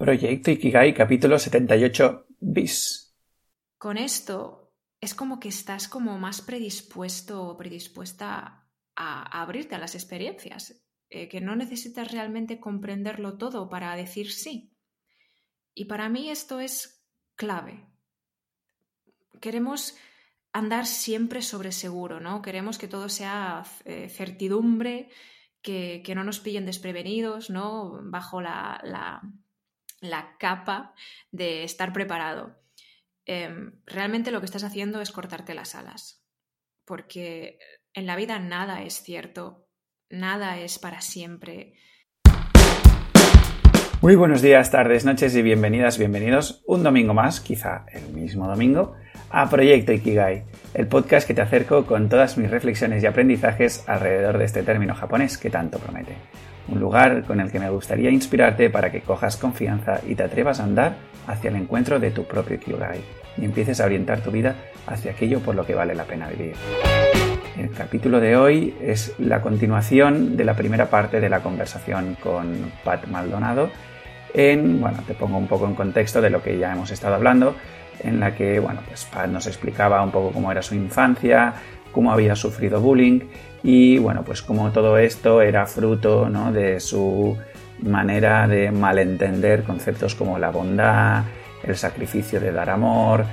Proyecto Ikigai capítulo 78 bis. Con esto es como que estás como más predispuesto o predispuesta a, abrirte a las experiencias, eh, que no necesitas realmente comprenderlo todo para decir sí. Y para mí esto es clave. Queremos andar siempre sobre seguro, ¿no? Queremos que todo sea eh, certidumbre, que, no nos pillen desprevenidos, ¿no? Bajo la capa de estar preparado. Em, realmente lo que estás haciendo es cortarte las alas, porque en la vida nada es cierto, nada es para siempre. Muy buenos días, tardes, noches y bienvenidas, bienvenidos un domingo más, quizá el mismo domingo, a Proyecto Ikigai, el podcast que te acerco con todas mis reflexiones y aprendizajes alrededor de este término japonés que tanto promete un lugar con el que me gustaría inspirarte para que cojas confianza y te atrevas a andar hacia el encuentro de tu propio Kyugai y empieces a orientar tu vida hacia aquello por lo que vale la pena vivir. El capítulo de hoy es la continuación de la primera parte de la conversación con Pat Maldonado. En, bueno, te pongo un poco en contexto de lo que ya hemos estado hablando, en la que, bueno, pues Pat nos explicaba un poco cómo era su infancia, cómo había sufrido bullying y bueno, pues como todo esto era fruto ¿no? de su manera de malentender conceptos como la bondad, el sacrificio de dar amor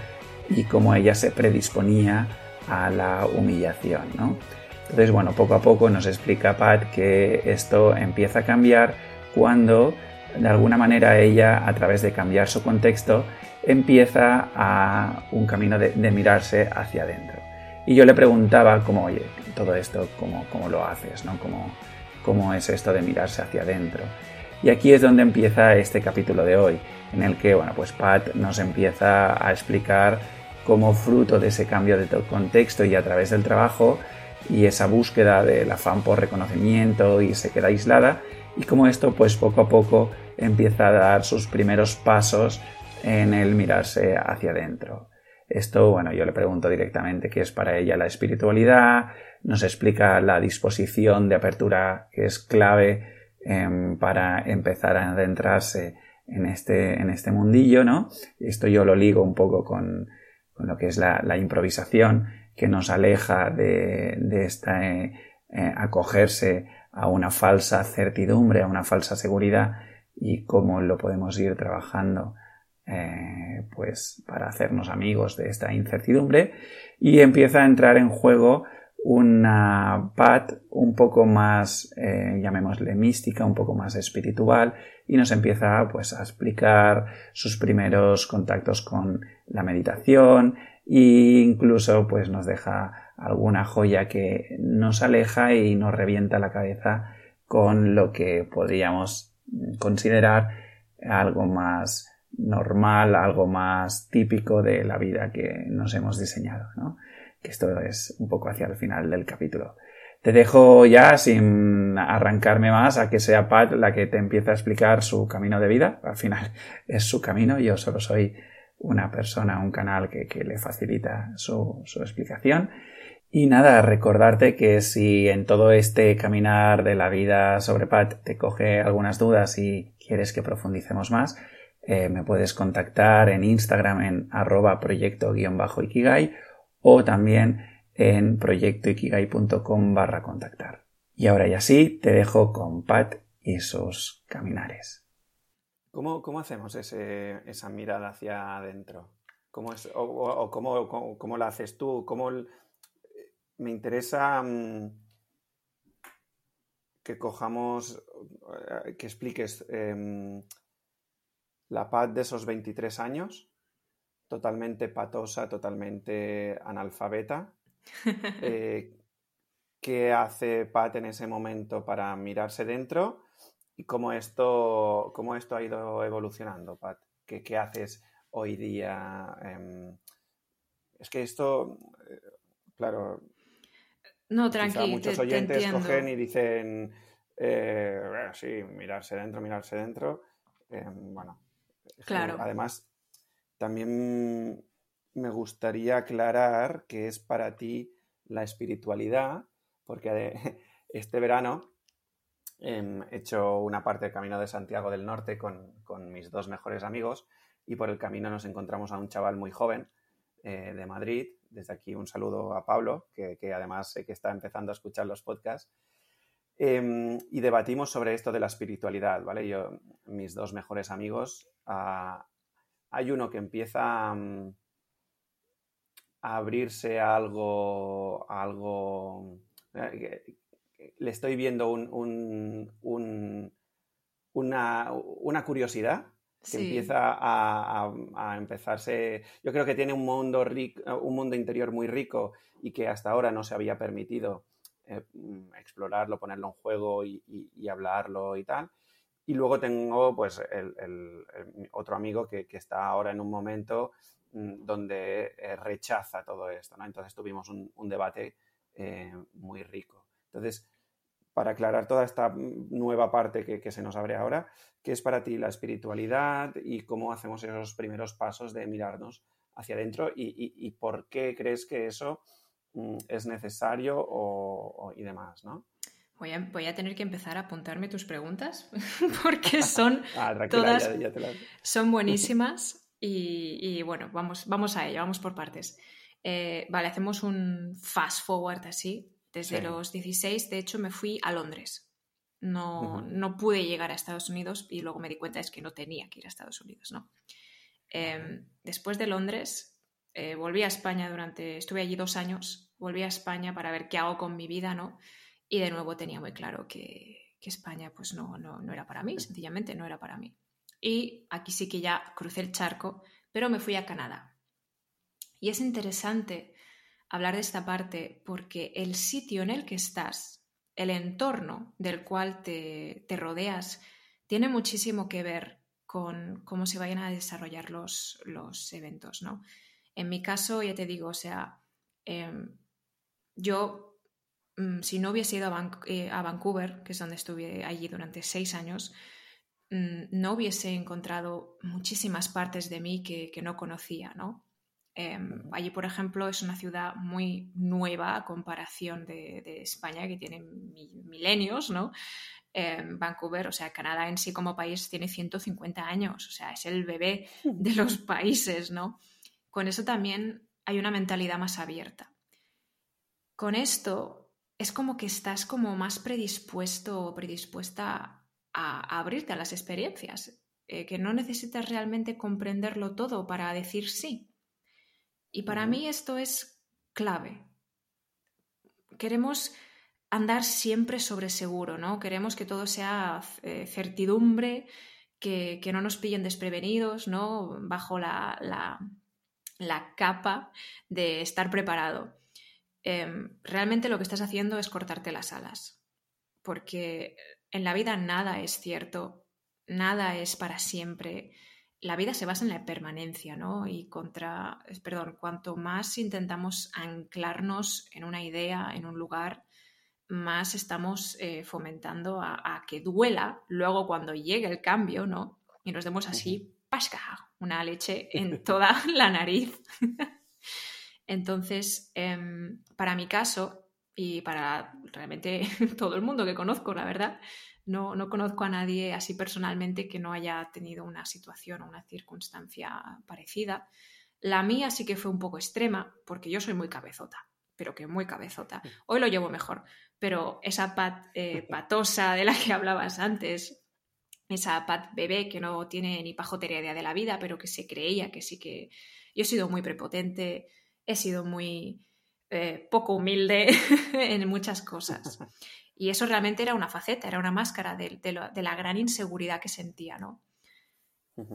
y cómo ella se predisponía a la humillación. ¿no? Entonces, bueno, poco a poco nos explica Pat que esto empieza a cambiar cuando de alguna manera ella, a través de cambiar su contexto, empieza a un camino de, de mirarse hacia adentro. Y yo le preguntaba como, oye, todo esto, ¿cómo, cómo lo haces? ¿no? ¿Cómo, ¿Cómo es esto de mirarse hacia adentro? Y aquí es donde empieza este capítulo de hoy, en el que, bueno, pues Pat nos empieza a explicar cómo fruto de ese cambio de contexto y a través del trabajo y esa búsqueda del afán por reconocimiento y se queda aislada y cómo esto pues poco a poco empieza a dar sus primeros pasos en el mirarse hacia adentro. Esto, bueno, yo le pregunto directamente qué es para ella la espiritualidad, nos explica la disposición de apertura que es clave em, para empezar a adentrarse en este, en este mundillo, ¿no? Esto yo lo ligo un poco con, lo que es la, improvisación que nos aleja de, de esta, eh, eh, acogerse a una falsa certidumbre, a una falsa seguridad y cómo lo podemos ir trabajando eh, pues para hacernos amigos de esta incertidumbre y empieza a entrar en juego una pad un poco más, eh, llamémosle mística, un poco más espiritual y nos empieza pues a explicar sus primeros contactos con la meditación e incluso pues nos deja alguna joya que nos aleja y nos revienta la cabeza con lo que podríamos considerar algo más normal, algo más típico de la vida que nos hemos diseñado, ¿no? Que esto es un poco hacia el final del capítulo. Te dejo ya sin arrancarme más a que sea Pat la que te empiece a explicar su camino de vida. Al final es su camino, yo solo soy una persona, un canal que, le facilita su, su explicación. Y nada, recordarte que si en todo este caminar de la vida sobre Pat te coge algunas dudas y quieres que profundicemos más, eh, me puedes contactar en Instagram en arroba proyecto-ikigai o también en proyectoikigai.com barra contactar. Y ahora ya sí, te dejo con Pat y sus caminares. ¿Cómo, cómo hacemos ese, esa mirada hacia adentro? ¿Cómo es, o, cómo, cómo, la haces tú? ¿Cómo me interesa mm, que cojamos, eh, que expliques em, la Pat de esos 23 años, totalmente patosa, totalmente analfabeta. Eh, ¿Qué hace Pat en ese momento para mirarse dentro? ¿Y cómo esto, cómo esto ha ido evolucionando, Pat? ¿Qué, qué haces hoy día? Em, es que esto, eh, claro. No, tranquilo. Muchos oyentes cogen y dicen, eh, sí, mirarse dentro, mirarse dentro. Em, bueno, Claro. Además, también me gustaría aclarar que es para ti la espiritualidad, porque este verano Em, he hecho una parte del Camino de Santiago del Norte con, mis dos mejores amigos y por el camino nos encontramos a un chaval muy joven eh, de Madrid. Desde aquí un saludo a Pablo, que, además sé que está empezando a escuchar los podcasts. Em, y debatimos sobre esto de la espiritualidad, ¿vale? Yo, mis dos mejores amigos, ah, hay uno que empieza mm, a abrirse a algo, algo eh, le estoy viendo un, una, curiosidad que empieza a, empezarse. Yo creo que tiene un mundo, rico, un mundo interior muy rico y que hasta ahora no se había permitido eh, explorarlo, ponerlo en juego y, hablarlo y tal. Y luego tengo pues el, otro amigo que, está ahora en un momento mm, donde eh, rechaza todo esto. ¿no? Entonces tuvimos un, debate eh, muy rico. Entonces, para aclarar toda esta nueva parte que, se nos abre ahora, ¿qué es para ti la espiritualidad y cómo hacemos esos primeros pasos de mirarnos hacia adentro y, por qué crees que eso mm, es necesario o, y demás, ¿no? Voy a, tener que empezar a apuntarme tus preguntas porque son ah, todas son buenísimas y, bueno, vamos, vamos a ello, vamos por partes. Eh, vale, hacemos un fast forward así. Desde los 16, de hecho, me fui a Londres. No, no, pude llegar a Estados Unidos y luego me di cuenta es que no tenía que ir a Estados Unidos, ¿no? Em, después de Londres, eh, volví a España durante, estuve allí dos años, volví a España para ver qué hago con mi vida, ¿no? Y de nuevo tenía muy claro que, España pues no, no, no, era para mí, sencillamente no era para mí. Y aquí sí que ya crucé el charco, pero me fui a Canadá. Y es interesante hablar de esta parte porque el sitio en el que estás, el entorno del cual te, rodeas, tiene muchísimo que ver con cómo se vayan a desarrollar los, los eventos, ¿no? En mi caso, ya te digo, o sea, em, yo, mm, si no hubiese ido eh, a, Vancouver, que es donde estuve allí durante seis años, mm, no hubiese encontrado muchísimas partes de mí que, que no conocía, ¿no? Em, allí, por ejemplo, es una ciudad muy nueva a comparación de, España, que tiene milenios, ¿no? Em, Vancouver, o sea, Canadá en sí como país tiene 150 años, o sea, es el bebé de los países, ¿no? Con eso también hay una mentalidad más abierta. Con esto es como que estás como más predispuesto o predispuesta a, abrirte a las experiencias, eh, que no necesitas realmente comprenderlo todo para decir sí. Y para mí esto es clave. Queremos andar siempre sobre seguro, ¿no? Queremos que todo sea eh, certidumbre, que, no nos pillen desprevenidos, ¿no? Bajo la, capa de estar preparado. Em, realmente lo que estás haciendo es cortarte las alas, porque en la vida nada es cierto, nada es para siempre la vida se basa en la permanencia, ¿no? Y contra, perdón, cuanto más intentamos anclarnos en una idea, en un lugar, más estamos eh, fomentando a, que duela luego cuando llegue el cambio, ¿no? Y nos demos así, pasca, una leche en toda la nariz. Entonces, em, para mi caso, y para realmente todo el mundo que conozco, la verdad, no, conozco a nadie así personalmente que no haya tenido una situación o una circunstancia parecida. La mía sí que fue un poco extrema, porque yo soy muy cabezota, pero que muy cabezota. Hoy lo llevo mejor, pero esa pat eh, patosa de la que hablabas antes, esa pat bebé que no tiene ni pajotería idea de la vida, pero que se creía que sí que... Yo he sido muy prepotente, he sido muy eh, poco humilde en muchas cosas. Y eso realmente era una faceta, era una máscara de, la gran inseguridad que sentía, ¿no?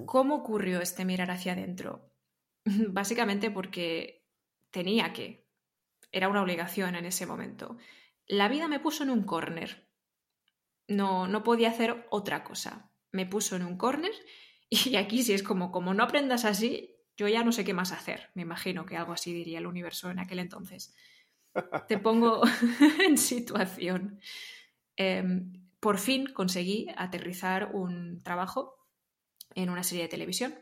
¿Cómo ocurrió este mirar hacia adentro? Básicamente porque tenía que, era una obligación en ese momento. La vida me puso en un corner. No, no podía hacer otra cosa. Me puso en un corner y aquí si es como, como no aprendas así, yo ya no sé qué más hacer. Me imagino que algo así diría el universo en aquel entonces te pongo en situación. Em, por fin conseguí aterrizar un trabajo en una serie de televisión.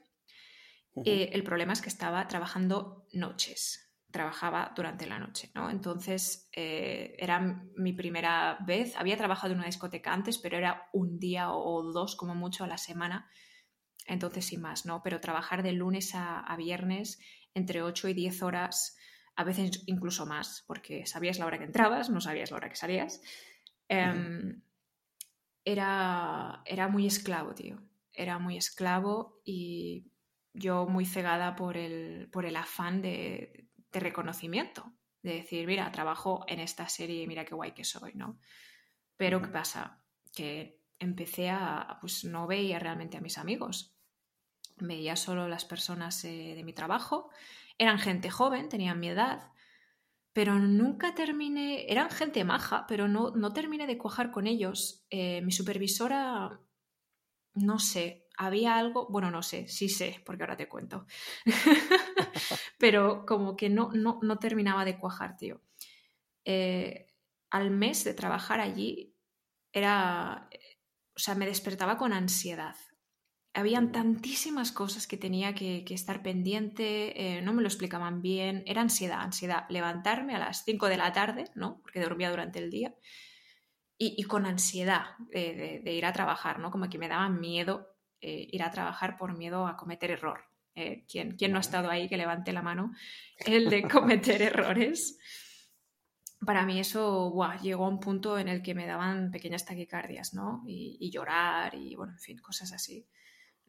Eh, el problema es que estaba trabajando noches. trabajaba durante la noche, ¿no? Entonces eh, era mi primera vez, había trabajado en una discoteca antes, pero era un día o dos como mucho a la semana, entonces sin más, ¿no? Pero trabajar de lunes a, viernes entre 8 y 10 horas, a veces incluso más, porque sabías la hora que entrabas, no sabías la hora que salías, em, era, era muy esclavo, tío, era muy esclavo y yo muy cegada por el, por el afán de, de reconocimiento, de decir, mira, trabajo en esta serie, mira qué guay que soy, ¿no? Pero ¿qué pasa? Que empecé a, pues no veía realmente a mis amigos, veía solo las personas eh, de mi trabajo, eran gente joven, tenían mi edad, pero nunca terminé, eran gente maja, pero no, no terminé de cuajar con ellos. Eh, mi supervisora, no sé, había algo, bueno, no sé, sí sé, porque ahora te cuento, pero como que no, no, no, terminaba de cuajar, tío. Eh, al mes de trabajar allí era, o sea, me despertaba con ansiedad. Habían tantísimas cosas que tenía que, estar pendiente, eh, no me lo explicaban bien, era ansiedad, ansiedad. Levantarme a las 5 de la tarde, ¿no? Porque dormía durante el día, y, con ansiedad de, de, ir a trabajar, ¿no? Como que me daba miedo eh, ir a trabajar por miedo a cometer error. Eh, ¿quién, no ha estado ahí que levante la mano? El de cometer errores. Para mí eso llegó a un punto en el que me daban pequeñas taquicardias, ¿no? Y, llorar y, bueno, en fin, cosas así.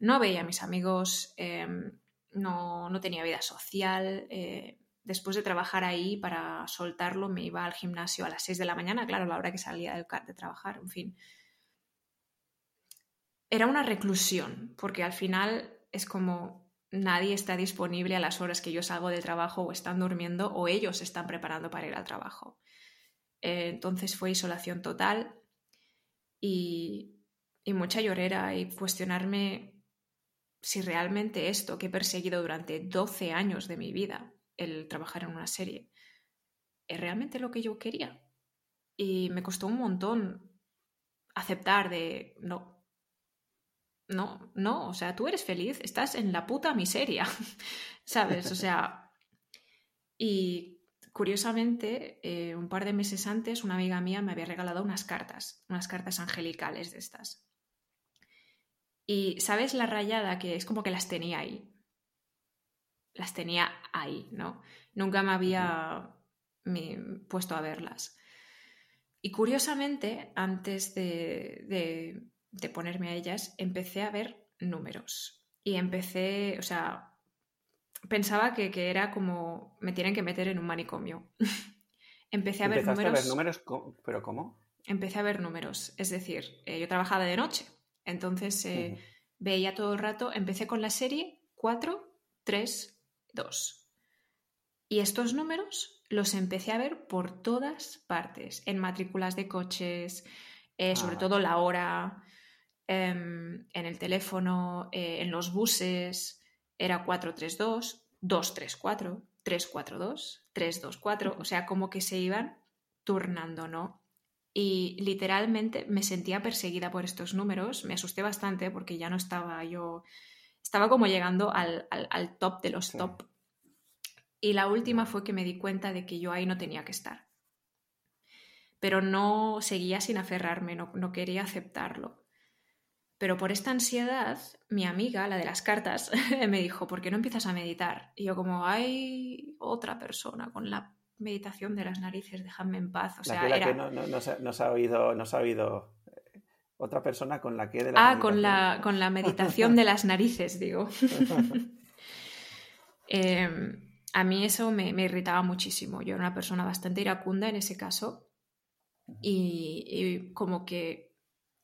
No veía a mis amigos, em, no, no, tenía vida social. Eh, después de trabajar ahí, para soltarlo, me iba al gimnasio a las 6 de la mañana, claro, la hora que salía del de trabajar, en fin era una reclusión, porque al final es como nadie está disponible a las horas que yo salgo del trabajo o están durmiendo o ellos están preparando para ir al trabajo. Eh, entonces fue isolación total y, y mucha llorera y cuestionarme si realmente esto que he perseguido durante 12 años de mi vida, el trabajar en una serie, es realmente lo que yo quería. Y me costó un montón aceptar de, no, no, no, o sea, tú eres feliz, estás en la puta miseria, ¿sabes? O sea, y curiosamente, eh, un par de meses antes, una amiga mía me había regalado unas cartas, unas cartas angelicales de estas. Y ¿sabes la rayada que es como que las tenía ahí? Las tenía ahí, ¿no? Nunca me había puesto a verlas. Y curiosamente, antes de de ponerme a ellas, empecé a ver números. Y empecé, o sea, pensaba que, era como me tienen que meter en un manicomio. empecé a ver números. a ver números? ¿Pero cómo? Empecé a ver números. Es decir, eh, yo trabajaba de noche. Entonces eh, veía todo el rato. Empecé con la serie 4, 3, 2. Y estos números los empecé a ver por todas partes. En matrículas de coches, eh, sobre ah. todo la hora, Em, en el teléfono, eh, en los buses, era 432, 234, 342, 324, o sea, como que se iban turnando, ¿no? Y literalmente me sentía perseguida por estos números, me asusté bastante porque ya no estaba yo, estaba como llegando al, top de los top. Y la última fue que me di cuenta de que yo ahí no tenía que estar. Pero no seguía sin aferrarme, no quería aceptarlo. Pero por esta ansiedad, mi amiga, la de las cartas, me dijo, ¿por qué no empiezas a meditar? Y yo como, hay otra persona con la meditación de las narices, déjame en paz. O sea, era... no, se, ha oído, no ha oído eh, otra persona con la que... De ah, con la, con la meditación de las narices, digo. Em, a mí eso me, irritaba muchísimo. Yo era una persona bastante iracunda en ese caso y como que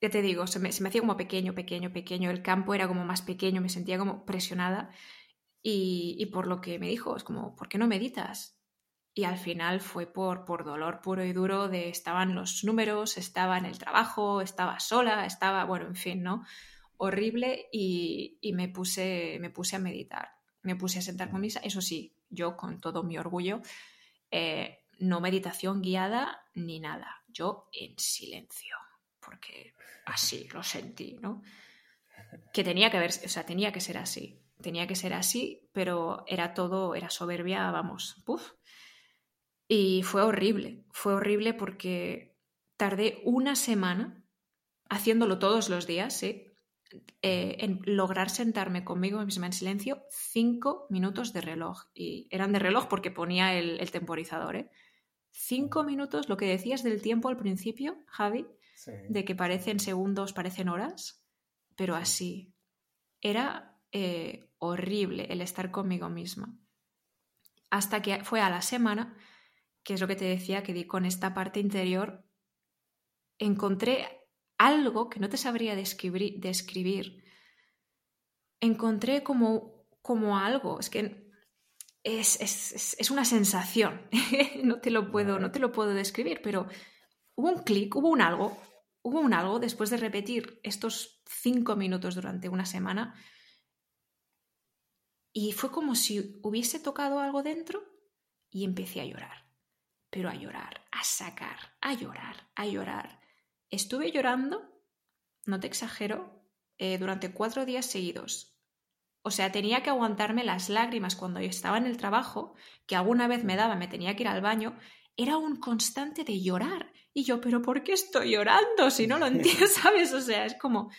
ya te digo, se me, hacía como pequeño, pequeño, pequeño, el campo era como más pequeño, me sentía como presionada y, por lo que me dijo, es como, ¿por qué no meditas? Y al final fue por, por dolor puro y duro de estaban los números, estaba en el trabajo, estaba sola, estaba, bueno, en fin, ¿no? Horrible y, me, puse, me puse a meditar, me puse a sentar con misa, eso sí, yo con todo mi orgullo, eh, no meditación guiada ni nada, yo en silencio porque así lo sentí, ¿no? Que tenía que ver, o sea, tenía que ser así. tenía que ser así, pero era todo, era soberbia, vamos, puf. Y fue horrible, fue horrible porque tardé una semana haciéndolo todos los días, ¿sí? Eh, en lograr sentarme conmigo misma en silencio cinco minutos de reloj. Y eran de reloj porque ponía el, temporizador, ¿eh? Cinco minutos, lo que decías del tiempo al principio, Javi, de que parecen segundos, parecen horas, pero así. Era eh, horrible el estar conmigo misma. Hasta que fue a la semana, que es lo que te decía, que di con esta parte interior, encontré algo que no te sabría describir. describir. Encontré como, como algo, es que es, es, es una sensación, no, te lo puedo, no te lo puedo describir, pero hubo un clic, hubo un algo, hubo un algo después de repetir estos cinco minutos durante una semana y fue como si hubiese tocado algo dentro y empecé a llorar, pero a llorar, a sacar, a llorar, a llorar. Estuve llorando, no te exagero, eh, durante cuatro días seguidos. O sea, tenía que aguantarme las lágrimas cuando yo estaba en el trabajo, que alguna vez me daba, me tenía que ir al baño, era un constante de llorar. Y yo, pero ¿por qué estoy llorando? Si no lo entiendo, ¿sabes? O sea, es como,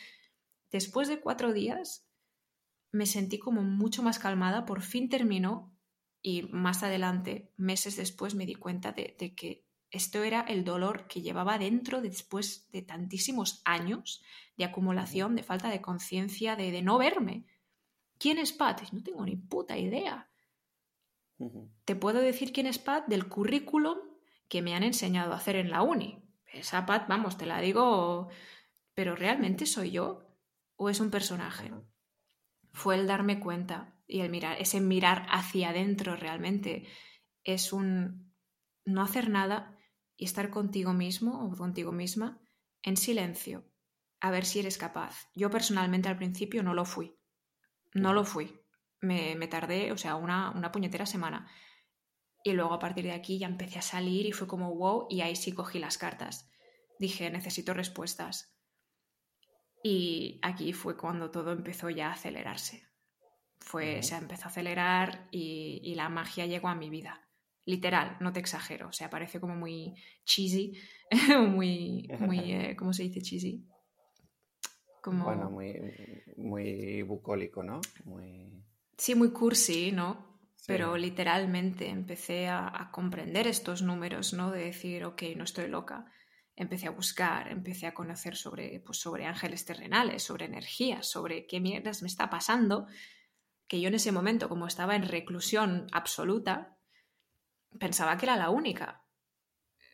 después de cuatro días, me sentí como mucho más calmada, por fin terminó y más adelante, meses después, me di cuenta de que esto era el dolor que llevaba dentro después de tantísimos años de acumulación, de falta de conciencia, de, no verme. ¿Quién es Pat? No tengo ni puta idea. Te puedo decir quién es Pat del currículum que me han enseñado a hacer en la uni. Esa Pat, vamos, te la digo, pero ¿realmente soy yo? ¿O es un personaje? Fue el darme cuenta y el mirar, ese mirar hacia adentro realmente es un no hacer nada y estar contigo mismo o contigo misma en silencio, a ver si eres capaz. Yo personalmente al principio no lo fui, no lo fui. Me, tardé, o sea, una, una puñetera semana. Y luego a partir de aquí ya empecé a salir y fue como wow, y ahí sí cogí las cartas. Dije, necesito respuestas. Y aquí fue cuando todo empezó ya a acelerarse. Fue, se empezó a acelerar y, y la magia llegó a mi vida literal, no te exagero, o sea, parece como muy cheesy, muy, muy, eh, ¿cómo se dice cheesy? Como... Bueno, muy, muy bucólico, ¿no? Muy... Sí, muy cursi, ¿no? Pero literalmente empecé a, comprender estos números, ¿no? De decir, ok, no estoy loca. Empecé a buscar, empecé a conocer sobre, pues, sobre ángeles terrenales, sobre energías, sobre qué mierdas me está pasando, que yo en ese momento, como estaba en reclusión absoluta, pensaba que era la única.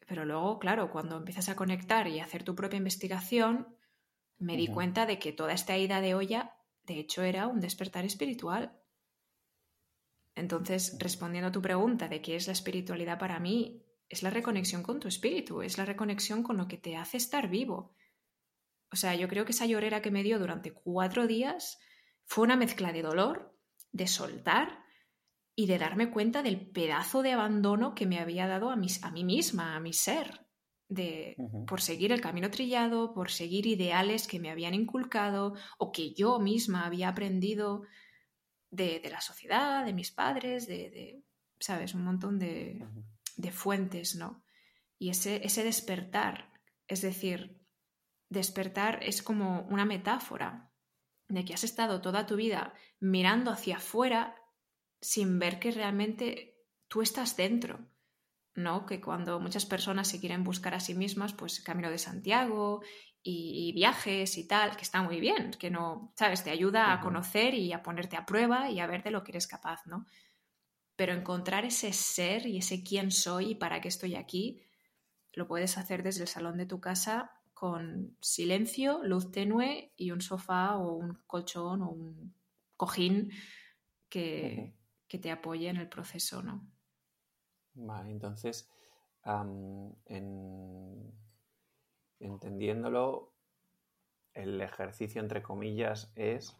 Pero luego, claro, cuando empiezas a conectar y a hacer tu propia investigación, me di cuenta de que toda esta ida de olla, de hecho, era un despertar espiritual. Entonces, respondiendo a tu pregunta de qué es la espiritualidad para mí, es la reconexión con tu espíritu, es la reconexión con lo que te hace estar vivo. O sea, yo creo que esa llorera que me dio durante cuatro días fue una mezcla de dolor, de soltar y de darme cuenta del pedazo de abandono que me había dado a, a mí misma, a mi ser, de, por seguir el camino trillado, por seguir ideales que me habían inculcado o que yo misma había aprendido de, la sociedad, de mis padres, de, ¿sabes? Un montón de, de fuentes, ¿no? Y ese, ese despertar, es decir, despertar es como una metáfora de que has estado toda tu vida mirando hacia afuera sin ver que realmente tú estás dentro, ¿no? Que cuando muchas personas se quieren buscar a sí mismas, pues Camino de Santiago y, viajes y tal, que está muy bien, que no, ¿sabes? Te ayuda a conocer y a ponerte a prueba y a ver de lo que eres capaz, ¿no? Pero encontrar ese ser y ese quién soy y para qué estoy aquí, lo puedes hacer desde el salón de tu casa con silencio, luz tenue y un sofá o un colchón o un cojín que, que te apoye en el proceso, ¿no? Vale, entonces, entendiéndolo, el ejercicio, entre comillas, es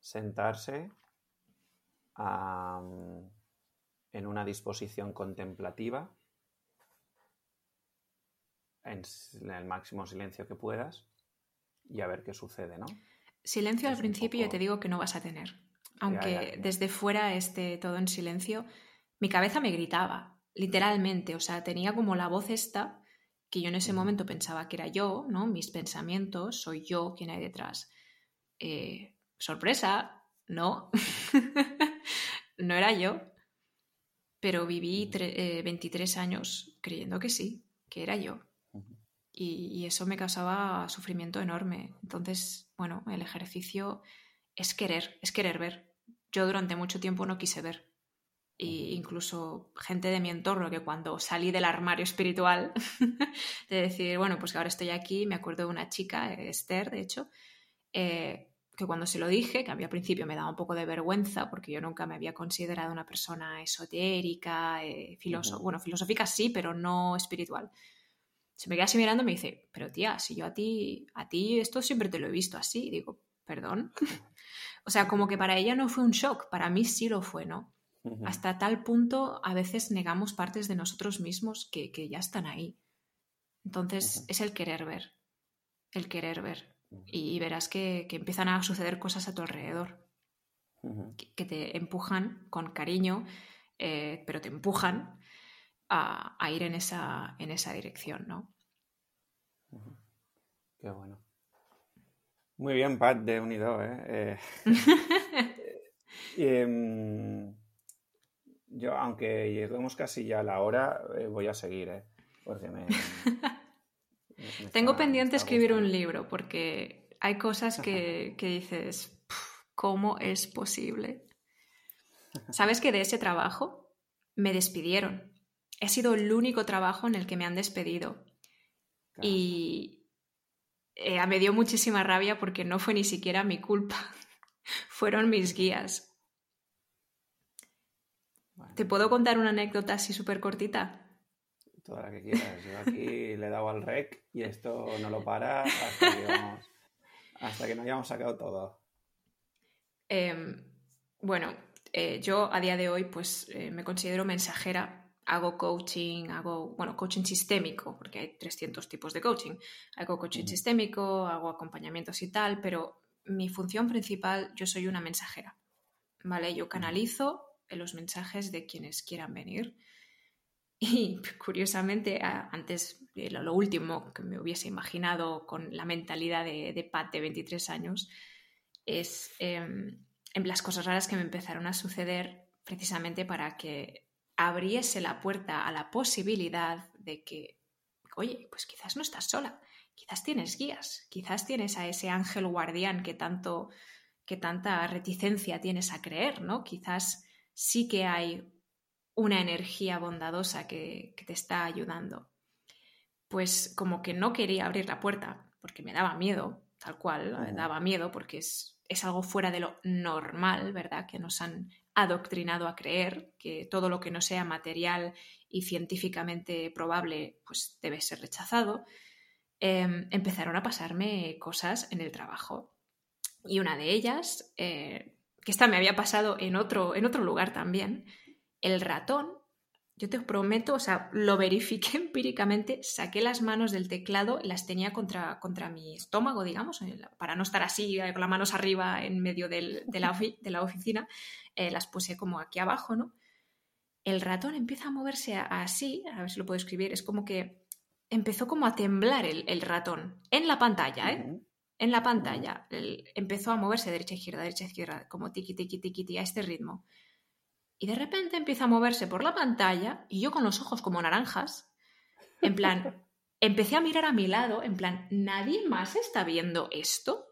sentarse en una disposición contemplativa, en, el máximo silencio que puedas, y a ver qué sucede, ¿no? Silencio al principio ya te digo que no vas a tener aunque desde fuera esté todo en silencio, mi cabeza me gritaba, literalmente, o sea, tenía como la voz esta que yo en ese momento pensaba que era yo, ¿no? Mis pensamientos, soy yo quien hay detrás. Eh, sorpresa, no, no era yo, pero viví 23 eh, años creyendo que sí, que era yo. Y, eso me causaba sufrimiento enorme. Entonces, bueno, el ejercicio es querer, es querer ver. Yo durante mucho tiempo no quise ver. E incluso gente de mi entorno que cuando salí del armario espiritual, de decir, bueno, pues que ahora estoy aquí, me acuerdo de una chica, Esther, de hecho, eh, que cuando se lo dije, que a mí al principio me daba un poco de vergüenza porque yo nunca me había considerado una persona esotérica, eh, bueno, filosófica sí, pero no espiritual. Se me queda así mirando y me dice, pero tía, si yo a ti, a ti esto siempre te lo he visto así. digo, perdón. o sea, como que para ella no fue un shock, para mí sí lo fue, ¿no? Hasta tal punto a veces negamos partes de nosotros mismos que, ya están ahí. Entonces es el querer ver, el querer ver. Y, verás que, empiezan a suceder cosas a tu alrededor, que, te empujan con cariño, eh, pero te empujan a, ir en esa, en esa dirección, ¿no? Qué bueno. Muy bien, Pat, de Unido, ¿eh? eh em, yo, aunque lleguemos casi ya a la hora, voy a seguir, ¿eh? Porque me... Tengo pendiente escribir un libro, porque hay cosas que, que dices, ¿cómo es posible? ¿Sabes que de ese trabajo me despidieron? He sido el único trabajo en el que me han despedido. Y eh, me dio muchísima rabia porque no fue ni siquiera mi culpa. Fueron mis guías. ¿Te puedo contar una anécdota así súper cortita? Toda la que quieras. Yo aquí le he dado al rec y esto no lo para hasta que, no hayamos sacado todo. Em, bueno, eh, yo a día de hoy pues eh, me considero mensajera hago coaching, hago, bueno, coaching sistémico, porque hay 300 tipos de coaching. Hago coaching sistémico, hago acompañamientos y tal, pero mi función principal, yo soy una mensajera, ¿vale? Yo canalizo los mensajes de quienes quieran venir. Y curiosamente, antes, lo último que me hubiese imaginado con la mentalidad de, Pat de 23 años, es en las cosas raras que me empezaron a suceder precisamente para que abriese la puerta a la posibilidad de que, oye, pues quizás no estás sola, quizás tienes guías, quizás tienes a ese ángel guardián que tanto que tanta reticencia tienes a creer, ¿no? Quizás sí que hay una energía bondadosa que, te está ayudando. Pues como que no quería abrir la puerta porque me daba miedo, tal cual, me daba miedo porque es, es algo fuera de lo normal, ¿verdad? Que nos han adoctrinado a creer que todo lo que no sea material y científicamente probable pues debe ser rechazado, em, empezaron a pasarme cosas en el trabajo. Y una de ellas, eh, que esta me había pasado en otro, en otro lugar también, el ratón yo te prometo, o sea, lo verifiqué empíricamente, saqué las manos del teclado, las tenía contra, contra mi estómago, digamos, para no estar así eh, con las manos arriba en medio de, la de, la oficina, eh, las puse como aquí abajo, ¿no? El ratón empieza a moverse así, a ver si lo puedo escribir, es como que empezó como a temblar el, ratón en la pantalla, ¿eh? En la pantalla. empezó a moverse derecha, izquierda, derecha, izquierda, como tiki, tiki, tiki, tiki, a este ritmo. Y de repente empieza a moverse por la pantalla y yo con los ojos como naranjas, en plan, empecé a mirar a mi lado, en plan, ¿nadie más está viendo esto?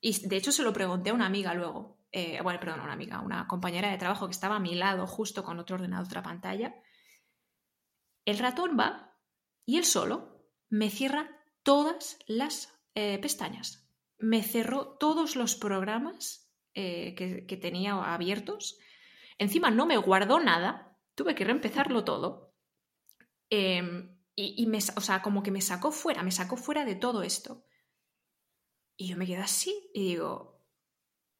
Y de hecho se lo pregunté a una amiga luego, eh, bueno, perdón, a una amiga, una compañera de trabajo que estaba a mi lado justo con otro ordenador, otra pantalla. El ratón va y él solo me cierra todas las eh, pestañas. Me cerró todos los programas eh, que tenía abiertos Encima no me guardó nada, tuve que reempezarlo todo. Em, y, me, o sea, como que me sacó fuera, me sacó fuera de todo esto. Y yo me quedé así y digo,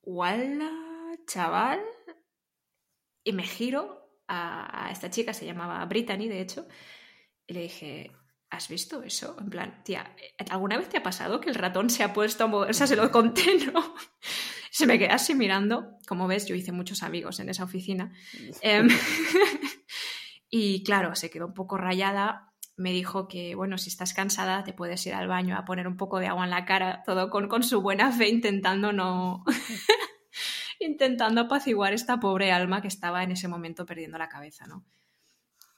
¡Wala, chaval! Y me giro a, esta chica, se llamaba Brittany, de hecho, y le dije, ¿has visto eso? En plan, tía, ¿alguna vez te ha pasado que el ratón se ha puesto a mover? O sea, se lo conté, ¿no? Se me queda así mirando. Como ves, yo hice muchos amigos en esa oficina. Em, y claro, se quedó un poco rayada. Me dijo que, bueno, si estás cansada, te puedes ir al baño a poner un poco de agua en la cara, todo con, con su buena fe, intentando no. intentando apaciguar esta pobre alma que estaba en ese momento perdiendo la cabeza, ¿no?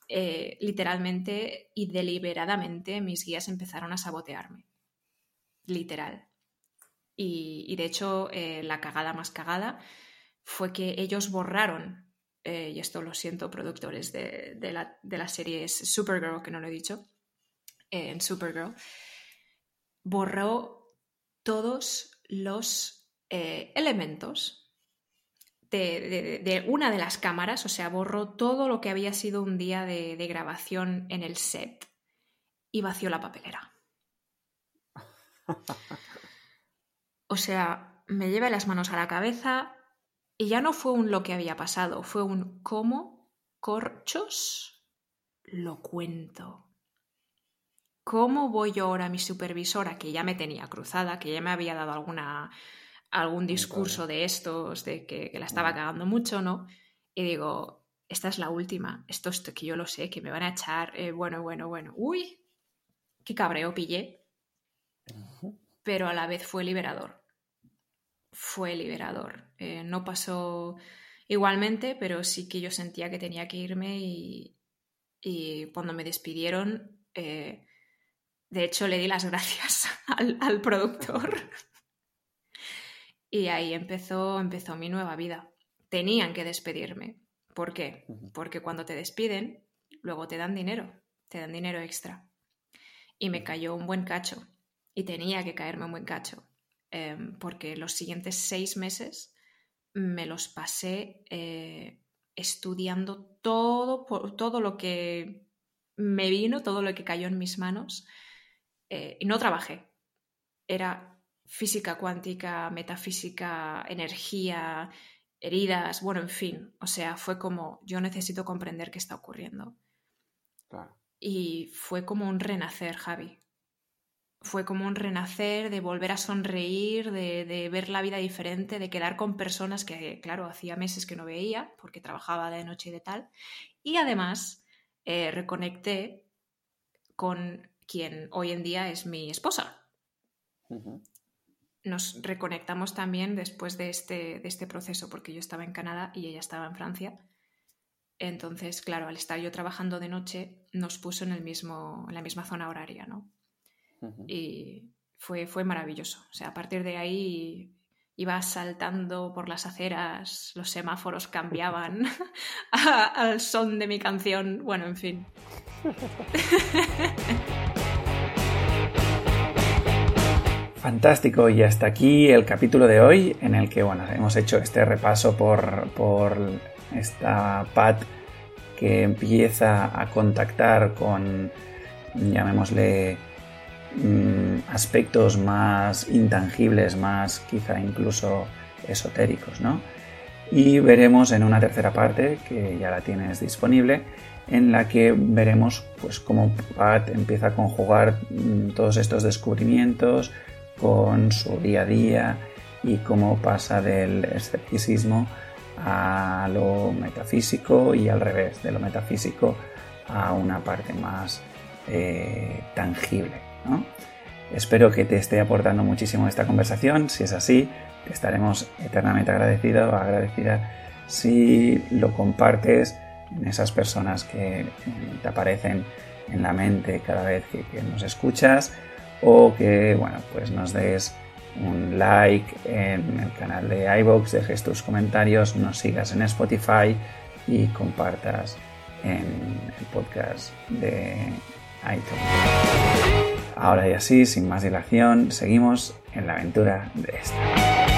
Eh, literalmente y deliberadamente mis guías empezaron a sabotearme. Literal. Y, de hecho, eh, la cagada más cagada fue que ellos borraron, eh, y esto lo siento, productores de, la, de la serie Supergirl, que no lo he dicho, en Supergirl, borró todos los elementos de, una de las cámaras, o sea, borró todo lo que había sido un día de, grabación en el set y vació la papelera. O sea, me lleva las manos a la cabeza y ya no fue un lo que había pasado, fue un cómo corchos lo cuento. ¿Cómo voy yo ahora a mi supervisora, que ya me tenía cruzada, que ya me había dado alguna algún discurso de estos, de que, la estaba cagando mucho, ¿no? Y digo, esta es la última, esto es que yo lo sé, que me van a echar, eh, bueno, bueno, bueno, uy, qué cabreo pillé, pero a la vez fue liberador, fue liberador. Eh, no pasó igualmente, pero sí que yo sentía que tenía que irme y, cuando me despidieron, eh, de hecho le di las gracias al, al productor. Y ahí empezó, empezó mi nueva vida. Tenían que despedirme. ¿Por qué? Porque cuando te despiden, luego te dan dinero, te dan dinero extra. Y me cayó un buen cacho. Y tenía que caerme un buen cacho. Em, porque los siguientes seis meses me los pasé eh, estudiando todo, todo lo que me vino, todo lo que cayó en mis manos. Eh, y no trabajé. Era física cuántica, metafísica, energía, heridas, bueno, en fin, o sea, fue como yo necesito comprender qué está ocurriendo. Y fue como un renacer, Javi. Fue como un renacer de volver a sonreír, de, ver la vida diferente, de quedar con personas que, claro, hacía meses que no veía porque trabajaba de noche y de tal. Y además eh, reconecté con quien hoy en día es mi esposa nos reconectamos también después de este, de este proceso, porque yo estaba en Canadá y ella estaba en Francia. Entonces, claro, al estar yo trabajando de noche, nos puso en, el mismo, en la misma zona horaria, ¿no? Y fue, fue maravilloso. O sea, a partir de ahí iba saltando por las aceras, los semáforos cambiaban al son de mi canción, bueno, en fin. Fantástico, y hasta aquí el capítulo de hoy en el que bueno, hemos hecho este repaso por, por esta Pat que empieza a contactar con, llamémosle, mm, aspectos más intangibles, más quizá incluso esotéricos, ¿no? Y veremos en una tercera parte, que ya la tienes disponible, en la que veremos pues cómo Pat empieza a conjugar mm, todos estos descubrimientos, con su día a día y cómo pasa del escepticismo a lo metafísico y al revés, de lo metafísico a una parte más eh, tangible. Espero que te esté aportando muchísimo esta conversación. Si es así, te estaremos eternamente agradecido o agradecida si lo compartes en esas personas que te aparecen en la mente cada vez que nos escuchas o que bueno, pues nos des un like en el canal de iVoox, dejes tus comentarios, nos sigas en Spotify y compartas en el podcast de iTunes. Ahora y así, sin más dilación, seguimos en la aventura de esta.